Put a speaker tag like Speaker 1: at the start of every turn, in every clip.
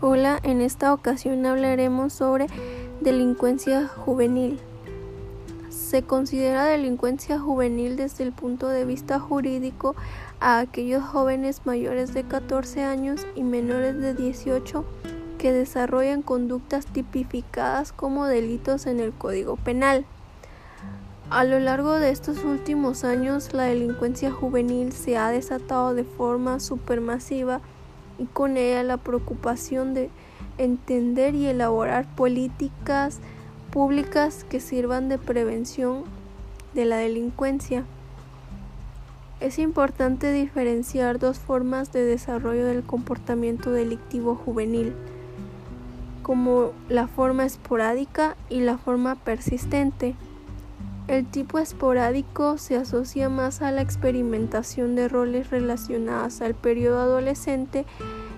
Speaker 1: Hola, en esta ocasión hablaremos sobre delincuencia juvenil. Se considera delincuencia juvenil desde el punto de vista jurídico a aquellos jóvenes mayores de 14 años y menores de 18 que desarrollan conductas tipificadas como delitos en el Código Penal. A lo largo de estos últimos años, la delincuencia juvenil se ha desatado de forma supermasiva y con ella la preocupación de entender y elaborar políticas públicas que sirvan de prevención de la delincuencia. Es importante diferenciar dos formas de desarrollo del comportamiento delictivo juvenil, como la forma esporádica y la forma persistente. El tipo esporádico se asocia más a la experimentación de roles relacionados al periodo adolescente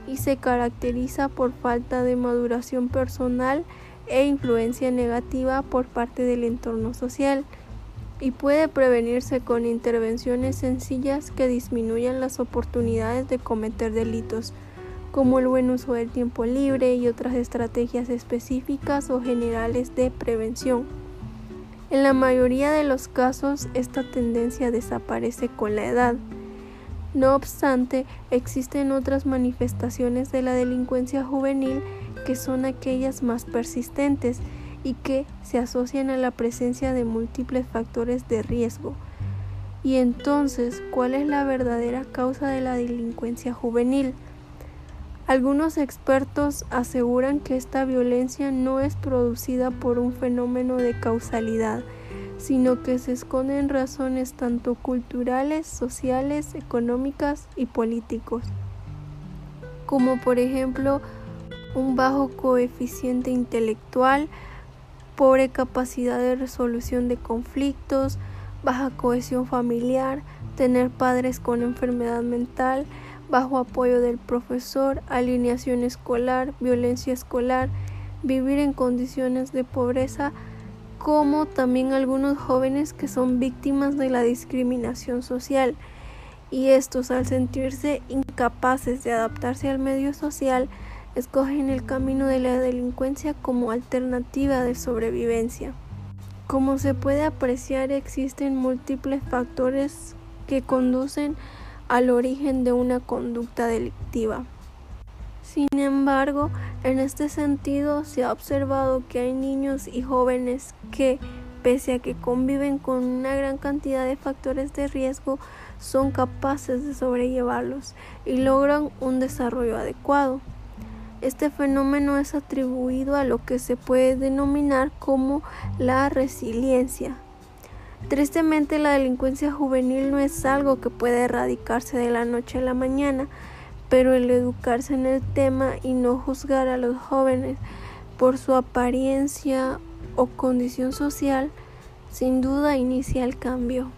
Speaker 1: y se caracteriza por falta de maduración personal e influencia negativa por parte del entorno social y puede prevenirse con intervenciones sencillas que disminuyan las oportunidades de cometer delitos, como el buen uso del tiempo libre y otras estrategias específicas o generales de prevención. En la mayoría de los casos esta tendencia desaparece con la edad. No obstante, existen otras manifestaciones de la delincuencia juvenil que son aquellas más persistentes y que se asocian a la presencia de múltiples factores de riesgo. Y entonces, ¿cuál es la verdadera causa de la delincuencia juvenil? Algunos expertos aseguran que esta violencia no es producida por un fenómeno de causalidad, sino que se esconden razones tanto culturales, sociales, económicas y políticos, como por ejemplo un bajo coeficiente intelectual, pobre capacidad de resolución de conflictos, baja cohesión familiar, tener padres con enfermedad mental, bajo apoyo del profesor, alineación escolar, violencia escolar, vivir en condiciones de pobreza, como también algunos jóvenes que son víctimas de la discriminación social y estos al sentirse incapaces de adaptarse al medio social escogen el camino de la delincuencia como alternativa de sobrevivencia. Como se puede apreciar existen múltiples factores que conducen al origen de una conducta delictiva. Sin embargo, en este sentido se ha observado que hay niños y jóvenes que, pese a que conviven con una gran cantidad de factores de riesgo, son capaces de sobrellevarlos y logran un desarrollo adecuado. Este fenómeno es atribuido a lo que se puede denominar como la resiliencia. Tristemente la delincuencia juvenil no es algo que pueda erradicarse de la noche a la mañana, pero el educarse en el tema y no juzgar a los jóvenes por su apariencia o condición social sin duda inicia el cambio.